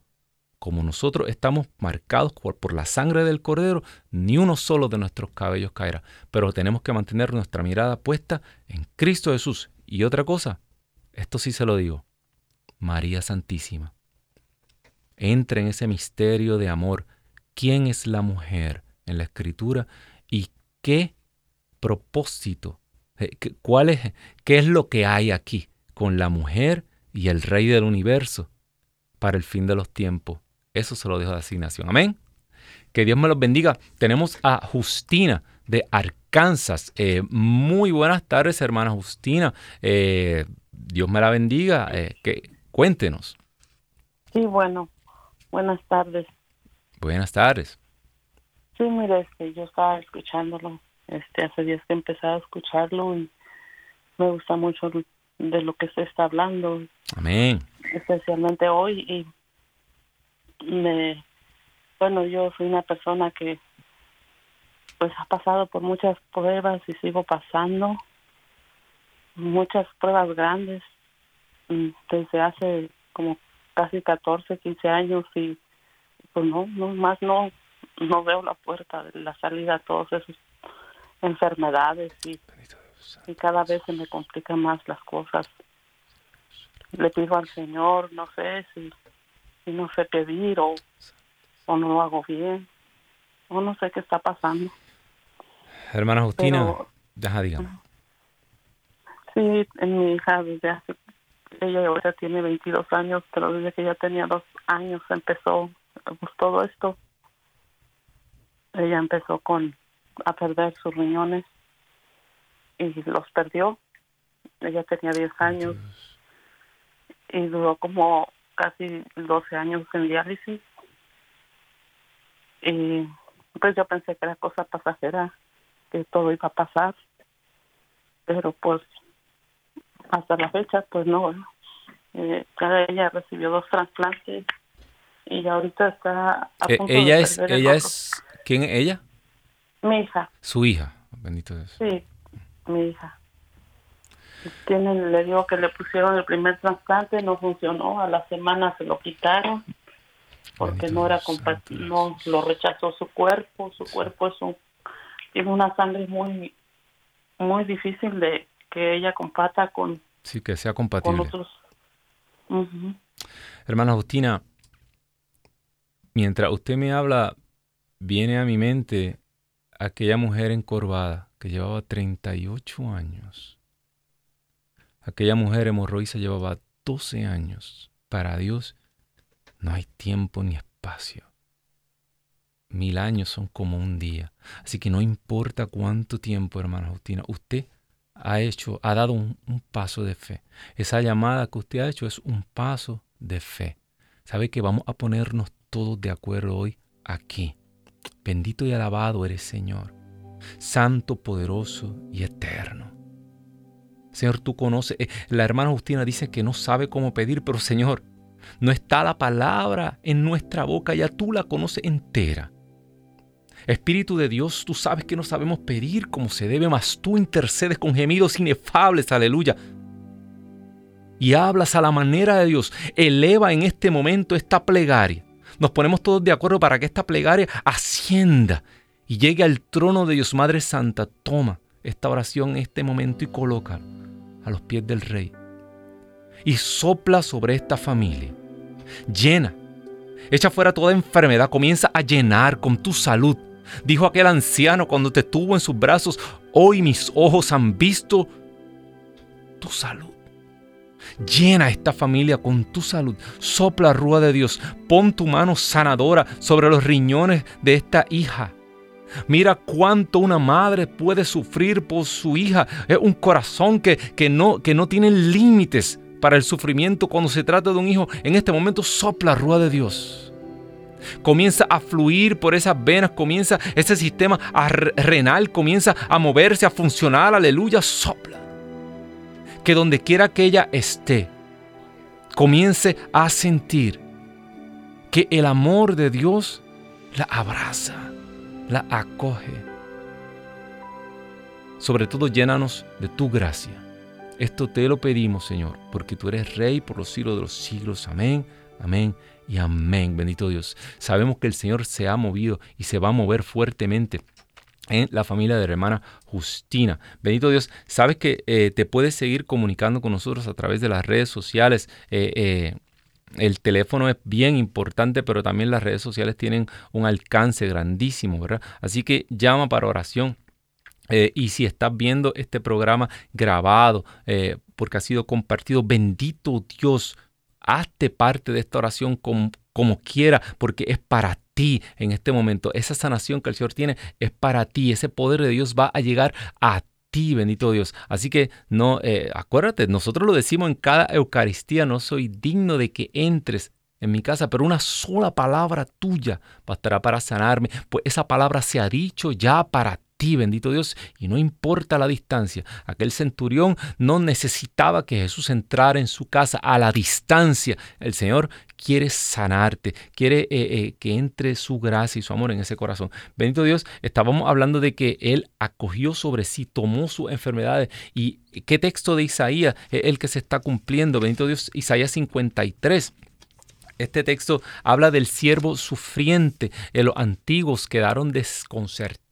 como nosotros estamos marcados por, por, la sangre del cordero, ni uno solo de nuestros cabellos caerá. Pero tenemos que mantener nuestra mirada puesta en Cristo Jesús. Y otra cosa, esto sí se lo digo, María Santísima. Entra en ese misterio de amor. ¿Quién es la mujer en la escritura y qué propósito? Eh, ¿Cuál es, ¿Qué es lo que hay aquí con la mujer y el rey del universo para el fin de los tiempos? Eso se lo dejo de asignación. Amén. Que Dios me los bendiga. Tenemos a Justina de Arkansas. Eh, muy buenas tardes, hermana Justina. Eh, Dios me la bendiga. que, Cuéntenos. Sí, bueno, buenas tardes. Buenas tardes. Sí, mire, este, yo estaba escuchándolo Este, hace días que he empezado a escucharlo y me gusta mucho de lo que se está hablando. Amén. Especialmente hoy y me, bueno, yo soy una persona que pues ha pasado por muchas pruebas y sigo pasando muchas pruebas grandes desde hace como casi 14, 15 años y pues no, no más no no veo la puerta de la salida a todas esas enfermedades y, y cada vez se me complican más las cosas. Le pido al Señor, no sé si, si no sé pedir o, o no lo hago bien o no sé qué está pasando. Hermana Justina, deja, digamos. Sí, en mi hija desde hace, ella ahora tiene 22 años, pero desde que ella tenía dos años empezó pues, todo esto. Ella empezó con a perder sus riñones y los perdió. Ella tenía 10 años y duró como casi 12 años en diálisis. Y pues yo pensé que era cosa pasajera, que todo iba a pasar. Pero pues hasta la fecha, pues no. Eh, ella recibió dos trasplantes y ahorita está a eh, punto ella es, ella es, ¿quién es ella? Mi hija. Su hija, bendito Dios. Sí, mi hija. Tienen, le digo que le pusieron el primer trasplante, no funcionó, a la semana se lo quitaron porque no era compatible, no lo rechazó su cuerpo, su cuerpo es un, tiene una sangre muy, muy difícil de que ella compata con... Sí, que sea compatible. Hermana Justina, mientras usted me habla, viene a mi mente aquella mujer encorvada que llevaba 38 años. Aquella mujer hemorroísa llevaba 12 años. Para Dios no hay tiempo ni espacio. Mil años son como un día. Así que no importa cuánto tiempo, hermana Justina, usted ha hecho, ha dado un, paso de fe. Esa llamada que usted ha hecho es un paso de fe. ¿Sabe que vamos a ponernos todos de acuerdo hoy aquí? Bendito y alabado eres Señor, santo, poderoso y eterno. Señor, tú conoces, eh, la hermana Justina dice que no sabe cómo pedir, pero Señor, no está la palabra en nuestra boca, ya tú la conoces entera. Espíritu de Dios, tú sabes que no sabemos pedir como se debe, mas tú intercedes con gemidos inefables, aleluya. Y hablas a la manera de Dios. Eleva en este momento esta plegaria. Nos ponemos todos de acuerdo para que esta plegaria ascienda y llegue al trono de Dios Madre Santa. Toma esta oración en este momento y coloca a los pies del Rey. Y sopla sobre esta familia. Llena. Echa fuera toda enfermedad. Comienza a llenar con tu salud Dijo aquel anciano cuando te tuvo en sus brazos, hoy mis ojos han visto tu salud. Llena esta familia con tu salud. Sopla rúa de Dios. Pon tu mano sanadora sobre los riñones de esta hija. Mira cuánto una madre puede sufrir por su hija. Es un corazón que, que, no, que no tiene límites para el sufrimiento cuando se trata de un hijo. En este momento sopla rúa de Dios comienza a fluir por esas venas, comienza ese sistema renal, comienza a moverse, a funcionar, aleluya, sopla. Que donde quiera que ella esté, comience a sentir que el amor de Dios la abraza, la acoge. Sobre todo llénanos de tu gracia. Esto te lo pedimos, Señor, porque tú eres Rey por los siglos de los siglos. Amén, amén y amén, bendito Dios. Sabemos que el Señor se ha movido y se va a mover fuertemente en la familia de la hermana Justina. Bendito Dios, sabes que eh, te puedes seguir comunicando con nosotros a través de las redes sociales. Eh, eh, el teléfono es bien importante, pero también las redes sociales tienen un alcance grandísimo, ¿verdad? Así que llama para oración. y si estás viendo este programa grabado, porque ha sido compartido, bendito Dios, hazte parte de esta oración como, quiera, porque es para ti en este momento. Esa sanación que el Señor tiene es para ti. Ese poder de Dios va a llegar a ti, bendito Dios. Así que no, eh, acuérdate, nosotros lo decimos en cada Eucaristía, no soy digno de que entres en mi casa, pero una sola palabra tuya bastará para sanarme, pues esa palabra se ha dicho ya para ti bendito Dios, y no importa la distancia. Aquel centurión no necesitaba que Jesús entrara en su casa a la distancia. El Señor quiere sanarte, quiere eh, eh, que entre su gracia y su amor en ese corazón. Bendito Dios, estábamos hablando de que Él acogió sobre sí, tomó sus enfermedades. ¿Y qué texto de Isaías es el que se está cumpliendo? Bendito Dios, Isaías 53. Este texto habla del siervo sufriente. Los antiguos quedaron desconcertados.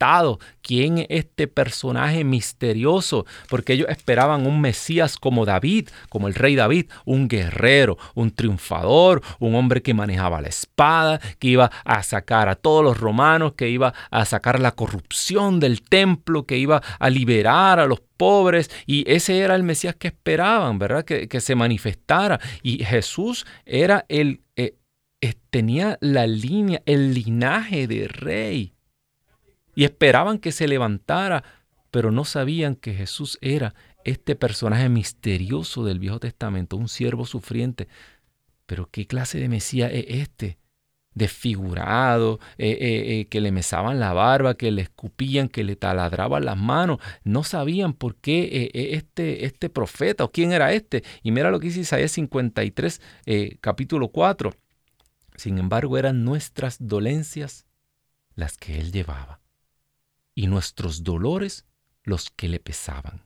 ¿Quién es este personaje misterioso? Porque ellos esperaban un Mesías como David, como el rey David, un guerrero, un triunfador, un hombre que manejaba la espada, que iba a sacar a todos los romanos, que iba a sacar la corrupción del templo, que iba a liberar a los pobres y ese era el Mesías que esperaban, ¿verdad? Que, que se manifestara. Y Jesús era el, eh, eh, tenía la línea, el linaje de rey. Y esperaban que se levantara, pero no sabían que Jesús era este personaje misterioso del Viejo Testamento, un siervo sufriente. Pero ¿qué clase de Mesías es este? desfigurado, eh, eh, eh, que le mesaban la barba, que le escupían, que le taladraban las manos. No sabían por qué este, este profeta o quién era este. Y mira lo que dice Isaías 53, capítulo 4. Sin embargo, eran nuestras dolencias las que él llevaba y nuestros dolores los que le pesaban.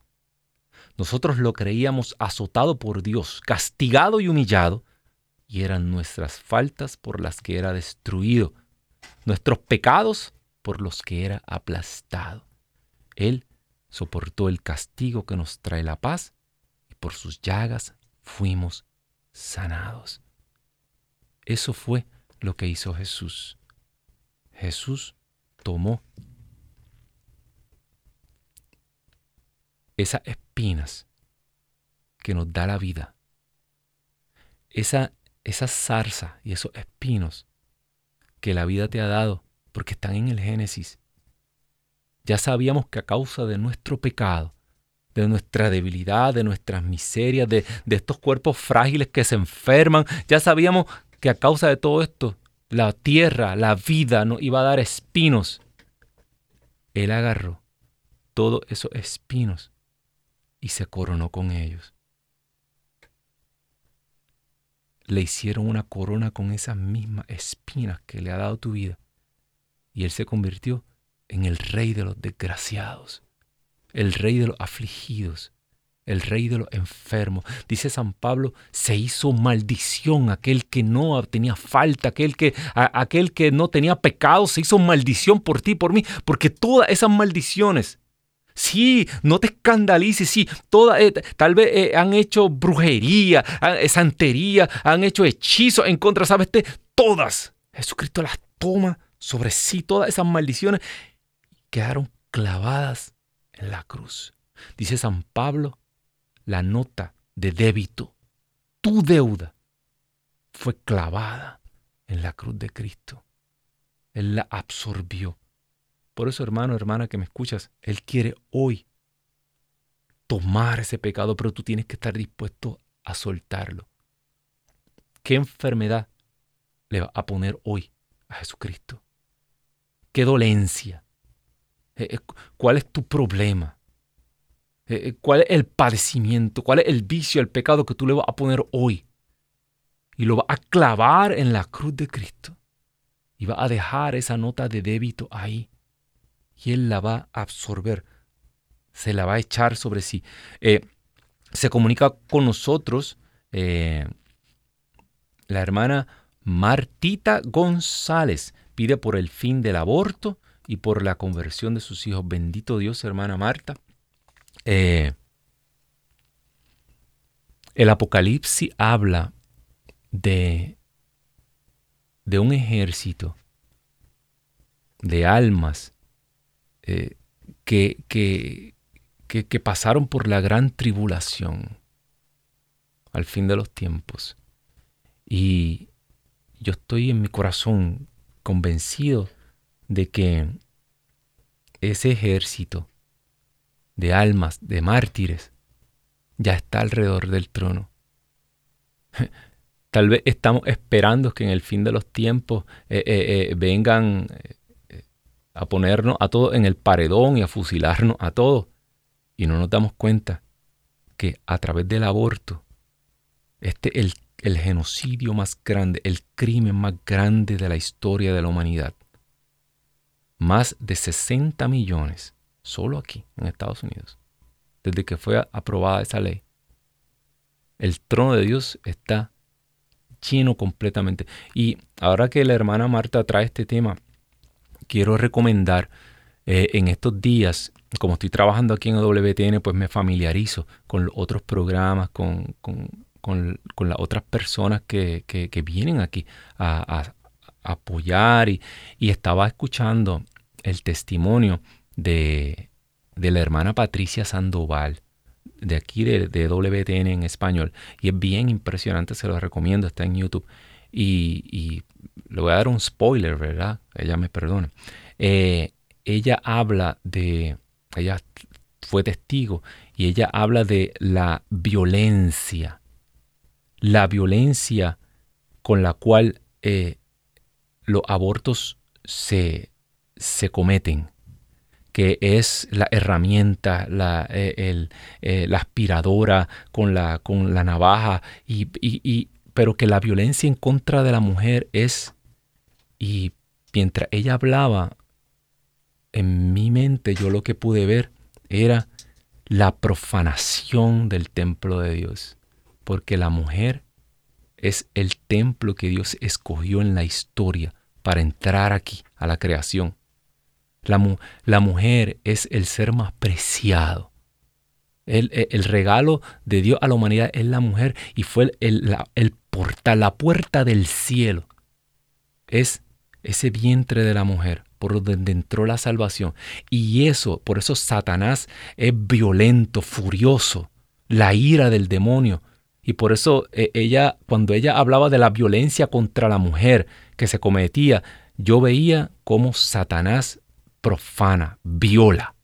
Nosotros lo creíamos azotado por Dios, castigado y humillado, y eran nuestras faltas por las que era destruido, nuestros pecados por los que era aplastado. Él soportó el castigo que nos trae la paz y por sus llagas fuimos sanados. Eso fue lo que hizo Jesús. Jesús tomó esas espinas que nos da la vida, esa esa zarza y esos espinos que la vida te ha dado, porque están en el Génesis. Ya sabíamos que a causa de nuestro pecado, de nuestra debilidad, de nuestras miserias, de, de estos cuerpos frágiles que se enferman, ya sabíamos que a causa de todo esto, la tierra, la vida nos iba a dar espinos. Él agarró todos esos espinos y se coronó con ellos le hicieron una corona con esas mismas espinas que le ha dado tu vida. Y él se convirtió en el rey de los desgraciados, el rey de los afligidos, el rey de los enfermos. Dice San Pablo, se hizo maldición aquel que no tenía falta, aquel que, aquel que no tenía pecado, se hizo maldición por ti, por mí, porque todas esas maldiciones Sí, no te escandalices, sí, toda, eh, tal vez eh, han hecho brujería, eh, santería, han hecho hechizos en contra, ¿sabes? todas. Jesucristo las toma sobre sí, todas esas maldiciones quedaron clavadas en la cruz. Dice San Pablo, la nota de débito, tu deuda, fue clavada en la cruz de Cristo. Él la absorbió por eso, hermano, hermana que me escuchas, Él quiere hoy tomar ese pecado, pero tú tienes que estar dispuesto a soltarlo. ¿Qué enfermedad le va a poner hoy a Jesucristo? ¿Qué dolencia? Eh, eh, ¿Cuál es tu problema? Eh, ¿Cuál es el padecimiento? ¿Cuál es el vicio, el pecado que tú le vas a poner hoy? Y lo vas a clavar en la cruz de Cristo. Y vas a dejar esa nota de débito ahí y Él la va a absorber, se la va a echar sobre sí. Eh, se comunica con nosotros eh, la hermana Martita González, pide por el fin del aborto y por la conversión de sus hijos. Bendito Dios, hermana Marta. Eh, el Apocalipsis habla de, de un ejército de almas eh, que, que, que, pasaron por la gran tribulación al fin de los tiempos. Y yo estoy en mi corazón convencido de que ese ejército de almas, de mártires, ya está alrededor del trono. Tal vez estamos esperando que en el fin de los tiempos eh, eh, vengan a ponernos a todos en el paredón y a fusilarnos a todos. Y no nos damos cuenta que a través del aborto, este es el, el genocidio más grande, el crimen más grande de la historia de la humanidad. Más de 60 millones, solo aquí, en Estados Unidos, desde que fue aprobada esa ley. El trono de Dios está lleno completamente. Y ahora que la hermana Marta trae este tema, quiero recomendar eh, en estos días, como estoy trabajando aquí en WTN, pues me familiarizo con los otros programas, con, las otras personas que, vienen aquí a, apoyar. Y, estaba escuchando el testimonio de, de la hermana Patricia Sandoval de aquí de, de, WTN en español y es bien impresionante, se lo recomiendo, está en YouTube y, y le voy a dar un spoiler, ¿verdad? Ella me perdona. Eh, ella habla de, ella fue testigo y ella habla de la violencia, la violencia con la cual eh, los abortos se, se cometen que es la herramienta, la, eh, la aspiradora con la, con la navaja, y, y, pero que la violencia en contra de la mujer es, y mientras ella hablaba, en mi mente yo lo que pude ver era la profanación del templo de Dios, porque la mujer es el templo que Dios escogió en la historia para entrar aquí a la creación. La, la mujer es el ser más preciado. El, el, regalo de Dios a la humanidad es la mujer y fue el, el la puerta del cielo. Es ese vientre de la mujer por donde entró la salvación. Y eso, por eso Satanás es violento, furioso, la ira del demonio. Y por eso eh, ella, cuando ella hablaba de la violencia contra la mujer que se cometía, yo veía cómo Satanás profana, viola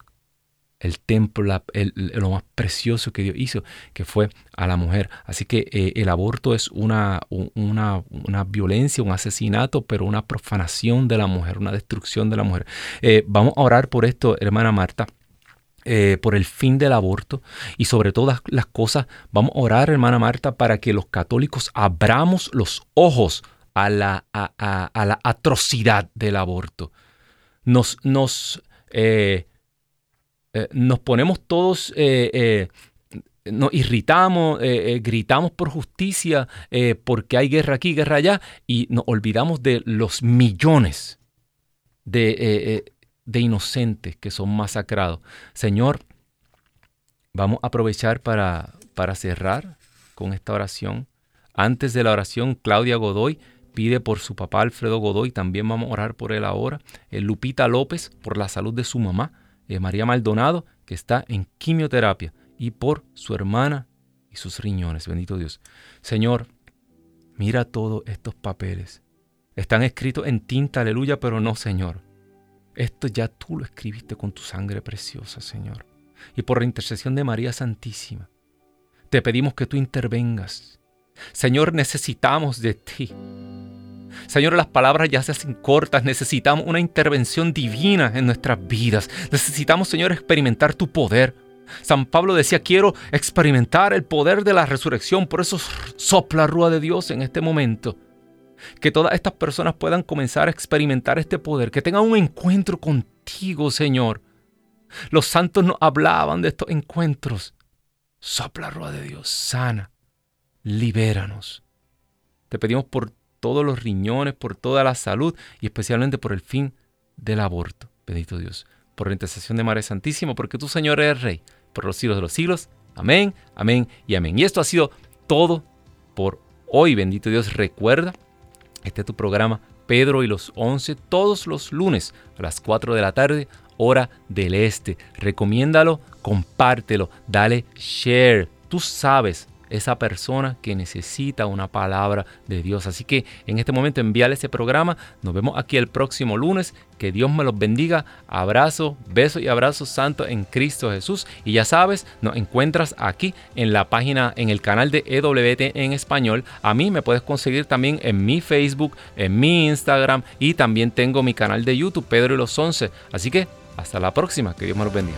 el templo, lo más precioso que Dios hizo, que fue a la mujer. Así que eh, el aborto es una, una, violencia, un asesinato, pero una profanación de la mujer, una destrucción de la mujer. Eh, vamos a orar por esto, hermana Marta. Eh, por el fin del aborto y sobre todas las cosas vamos a orar hermana Marta para que los católicos abramos los ojos a la, a, la atrocidad del aborto nos, nos nos ponemos todos, eh, eh, nos irritamos, gritamos por justicia porque hay guerra aquí, guerra allá, y nos olvidamos de los millones de, de inocentes que son masacrados. Señor, vamos a aprovechar para, para cerrar con esta oración. Antes de la oración, Claudia Godoy pide por su papá Alfredo Godoy, también vamos a orar por él ahora. Lupita López por la salud de su mamá. Eh, María Maldonado, que está en quimioterapia, y por su hermana y sus riñones. Bendito Dios. Señor, mira todos estos papeles. Están escritos en tinta, aleluya, pero no, Señor. Esto ya tú lo escribiste con tu sangre preciosa, Señor. Y por la intercesión de María Santísima, te pedimos que tú intervengas. Señor, necesitamos de ti. Señor, las palabras ya se hacen cortas. Necesitamos una intervención divina en nuestras vidas. Necesitamos, Señor, experimentar tu poder. San Pablo decía, quiero experimentar el poder de la resurrección. Por eso sopla rúa de Dios en este momento. Que todas estas personas puedan comenzar a experimentar este poder. Que tengan un encuentro contigo, Señor. Los santos nos hablaban de estos encuentros. Sopla rúa de Dios, sana, libéranos. Te pedimos por todos los riñones, por toda la salud y especialmente por el fin del aborto. Bendito Dios, por la intercesión de María Santísima, porque tú, Señor, eres Rey, por los siglos de los siglos. Amén, amén y amén. Y esto ha sido todo por hoy. Bendito Dios, recuerda, este es tu programa Pedro y los Once, todos los lunes a las 4 de la tarde, hora del este. Recomiéndalo, compártelo, dale share. Tú sabes esa persona que necesita una palabra de Dios. Así que en este momento envíale ese programa. Nos vemos aquí el próximo lunes. Que Dios me los bendiga. Abrazo, besos y abrazos santos en Cristo Jesús. Y ya sabes, nos encuentras aquí en la página, en el canal de EWT en español. A mí me puedes conseguir también en mi Facebook, en mi Instagram y también tengo mi canal de YouTube, Pedro y los Once. Así que hasta la próxima. Que Dios me los bendiga.